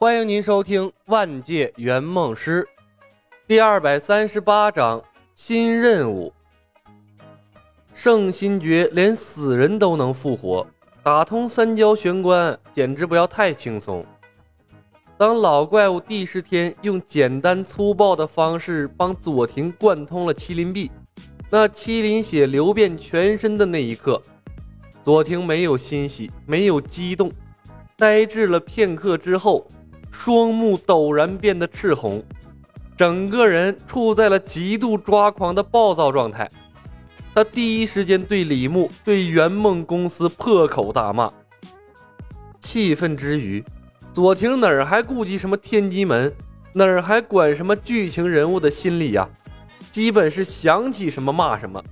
欢迎您收听《万界圆梦师》第二百三十八章新任务。圣心诀连死人都能复活，打通三焦玄关简直不要太轻松。当老怪物帝释天用简单粗暴的方式帮左庭贯通了麒麟臂，那麒麟血流遍全身的那一刻，左庭没有欣喜，没有激动，呆滞了片刻之后。双目陡然变得赤红，整个人处在了极度抓狂的暴躁状态。他第一时间对李牧、对圆梦公司破口大骂。气愤之余，左庭哪儿还顾及什么天机门，哪儿还管什么剧情人物的心理呀？基本是想起什么骂什么，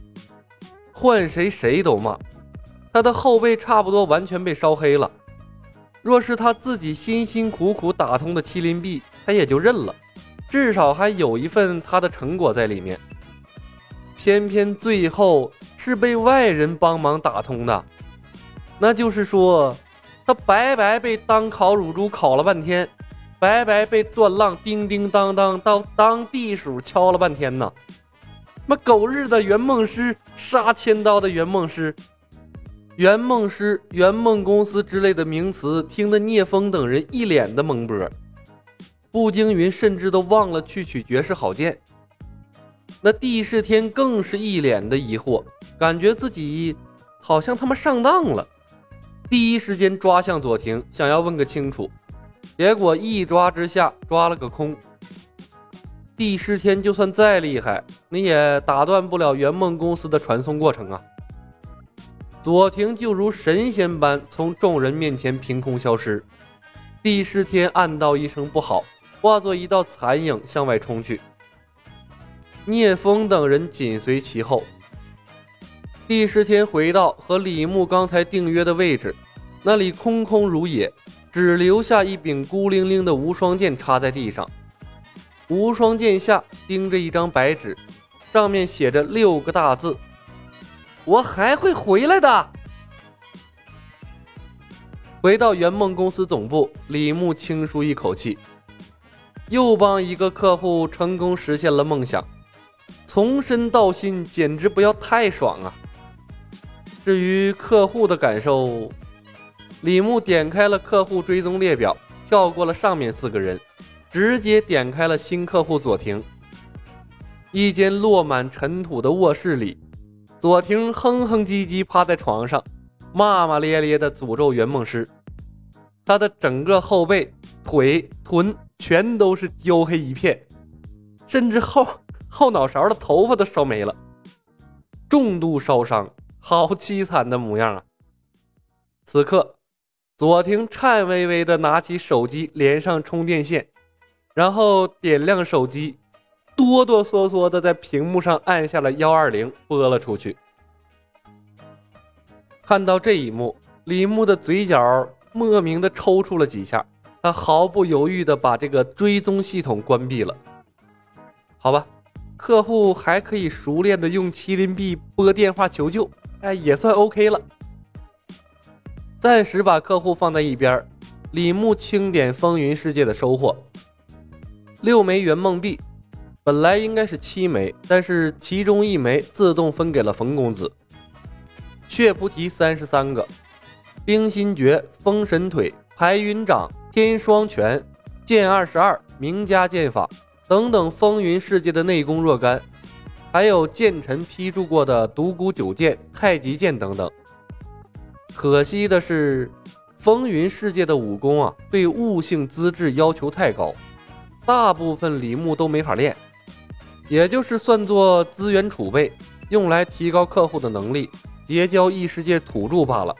换谁谁都骂。他的后背差不多完全被烧黑了。若是他自己辛辛苦苦打通的麒麟臂，他也就认了，至少还有一份他的成果在里面。偏偏最后是被外人帮忙打通的，那就是说，他白白被当烤乳猪烤了半天，白白被段浪叮叮当当到当地鼠敲了半天呢。妈狗日的圆梦师，杀千刀的圆梦师！圆梦师、圆梦公司之类的名词，听得聂风等人一脸的懵波。步惊云甚至都忘了去取绝世好剑。那帝释天更是一脸的疑惑，感觉自己好像他妈上当了。第一时间抓向左庭，想要问个清楚，结果一抓之下抓了个空。帝释天就算再厉害，你也打断不了圆梦公司的传送过程啊。左庭就如神仙般从众人面前凭空消失，帝释天暗道一声不好，化作一道残影向外冲去。聂风等人紧随其后。帝释天回到和李牧刚才订约的位置，那里空空如也，只留下一柄孤零零的无双剑插在地上。无双剑下钉着一张白纸，上面写着六个大字。我还会回来的。回到圆梦公司总部，李牧轻舒一口气，又帮一个客户成功实现了梦想，从身到心简直不要太爽啊！至于客户的感受，李牧点开了客户追踪列表，跳过了上面四个人，直接点开了新客户左庭。一间落满尘土的卧室里。左庭哼哼唧唧趴在床上，骂骂咧咧的诅咒圆梦师。他的整个后背、腿、臀全都是焦黑一片，甚至后后脑勺的头发都烧没了，重度烧伤，好凄惨的模样啊！此刻，左庭颤巍巍的拿起手机，连上充电线，然后点亮手机。哆哆嗦嗦的在屏幕上按下了幺二零，拨了出去。看到这一幕，李牧的嘴角莫名的抽搐了几下，他毫不犹豫的把这个追踪系统关闭了。好吧，客户还可以熟练的用麒麟臂拨电话求救，哎，也算 OK 了。暂时把客户放在一边，李牧清点风云世界的收获：六枚圆梦币。本来应该是七枚，但是其中一枚自动分给了冯公子。血菩提三十三个，冰心诀、封神腿、排云掌、天双拳、剑二十二、名家剑法等等风云世界的内功若干，还有剑臣批注过的独孤九剑、太极剑等等。可惜的是，风云世界的武功啊，对悟性资质要求太高，大部分李牧都没法练。也就是算作资源储备，用来提高客户的能力，结交异世界土著罢了。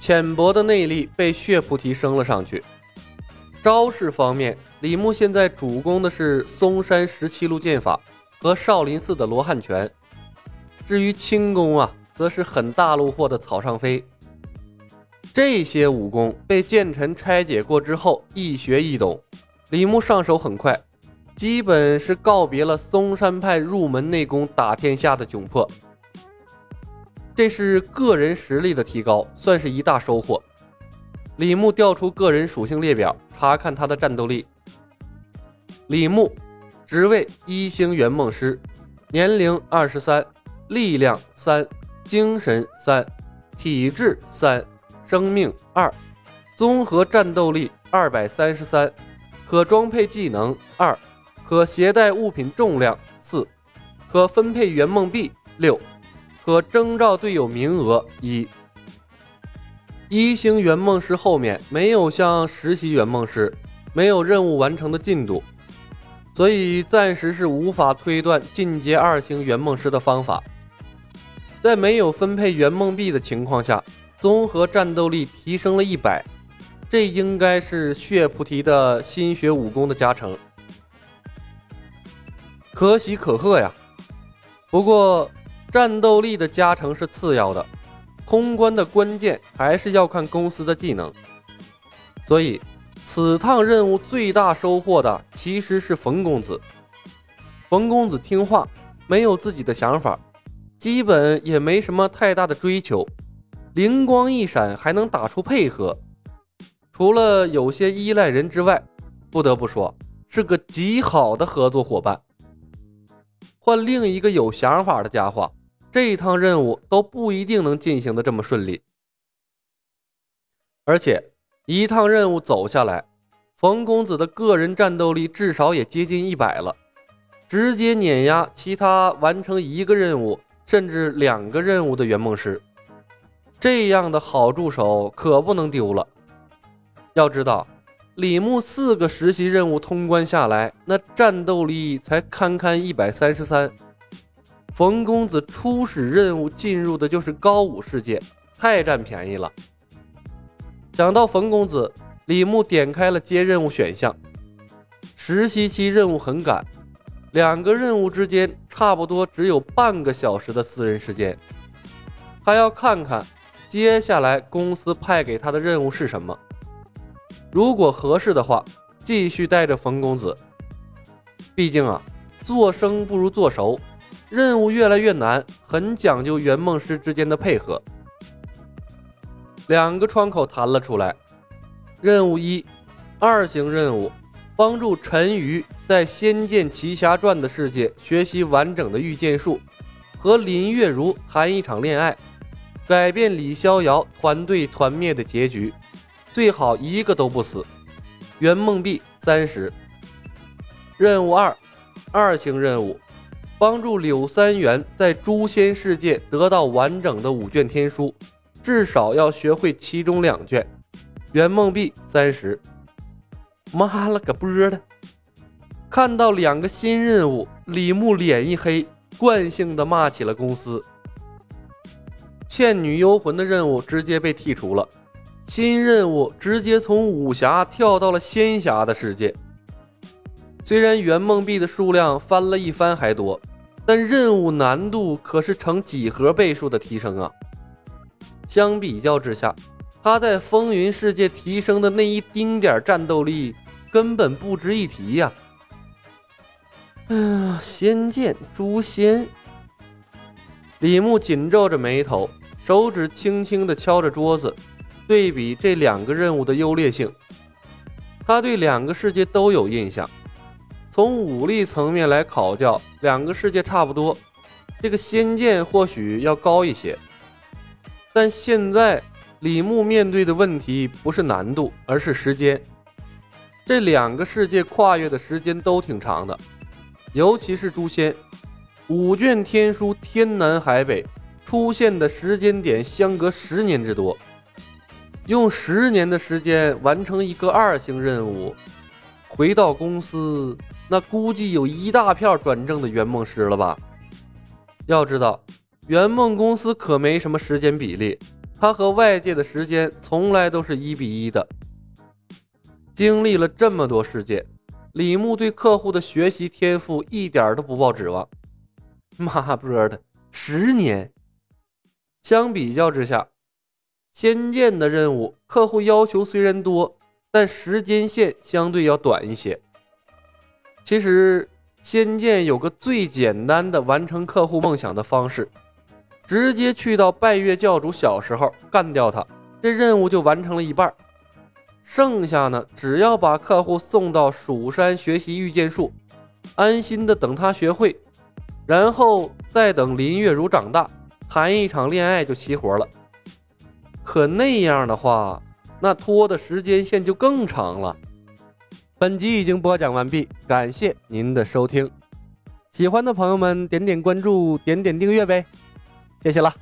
浅薄的内力被血菩提升了上去。招式方面，李牧现在主攻的是嵩山十七路剑法和少林寺的罗汉拳。至于轻功啊，则是很大路货的草上飞。这些武功被剑臣拆解过之后，一学一懂，李牧上手很快。基本是告别了嵩山派入门内功打天下的窘迫，这是个人实力的提高，算是一大收获。李牧调出个人属性列表，查看他的战斗力。李牧，职位一星圆梦师，年龄二十三，力量三，精神三，体质三，生命二，综合战斗力二百三十三，可装配技能二，可携带物品重量四，可分配圆梦币六，可征召队友名额一。一星圆梦师后面没有像实习圆梦师，没有任务完成的进度。所以暂时是无法推断进阶二星圆梦师的方法。在没有分配圆梦币的情况下，综合战斗力提升了一百，这应该是血菩提的心学武功的加成，可喜可贺呀。不过战斗力的加成是次要的，通关的关键还是要看公司的技能，所以。此趟任务最大收获的其实是冯公子。冯公子听话，没有自己的想法，基本也没什么太大的追求，灵光一闪还能打出配合。除了有些依赖人之外，不得不说是个极好的合作伙伴。换另一个有想法的家伙，这一趟任务都不一定能进行的这么顺利，而且。一趟任务走下来，冯公子的个人战斗力至少也接近一百了，直接碾压其他完成一个任务甚至两个任务的圆梦师。这样的好助手可不能丢了。要知道，李牧四个实习任务通关下来，那战斗力才堪堪一百三十三。冯公子初始任务进入的就是高武世界，太占便宜了。想到冯公子，李牧点开了接任务选项。实习期任务很赶，两个任务之间差不多只有半个小时的私人时间。他要看看接下来公司派给他的任务是什么。如果合适的话，继续带着冯公子。毕竟啊，做生不如做熟，任务越来越难，很讲究圆梦师之间的配合。两个窗口弹了出来。任务一，二型任务，帮助陈鱼在《仙剑奇侠传》的世界学习完整的御剑术，和林月如谈一场恋爱，改变李逍遥团队团灭的结局，最好一个都不死。圆梦币三十。任务二，二星任务，帮助柳三元在诛仙世界得到完整的五卷天书。至少要学会其中两卷，圆梦币三十。妈了个波的！看到两个新任务，李牧脸一黑，惯性的骂起了公司。倩女幽魂的任务直接被剔除了，新任务直接从武侠跳到了仙侠的世界。虽然圆梦币的数量翻了一番还多，但任务难度可是成几何倍数的提升啊！相比较之下，他在风云世界提升的那一丁点战斗力根本不值一提呀！嗯，仙剑诛仙。李牧紧皱着眉头，手指轻轻地敲着桌子，对比这两个任务的优劣性。他对两个世界都有印象，从武力层面来考教，两个世界差不多，这个仙剑或许要高一些。但现在李牧面对的问题不是难度，而是时间。这两个世界跨越的时间都挺长的，尤其是诛仙，五卷天书天南海北，出现的时间点相隔十年之多。用十年的时间完成一个二星任务，回到公司，那估计有一大片转正的圆梦师了吧？要知道。圆梦公司可没什么时间比例，它和外界的时间从来都是一比一的。经历了这么多事件，李牧对客户的学习天赋一点都不抱指望。妈波的，十年！相比较之下，仙剑的任务客户要求虽然多，但时间线相对要短一些。其实，仙剑有个最简单的完成客户梦想的方式。直接去到拜月教主小时候干掉他，这任务就完成了一半。剩下呢，只要把客户送到蜀山学习御剑术，安心的等他学会，然后再等林月如长大，谈一场恋爱就齐活了。可那样的话，那拖的时间线就更长了。本集已经播讲完毕，感谢您的收听。喜欢的朋友们，点点关注，点点订阅呗，谢谢了。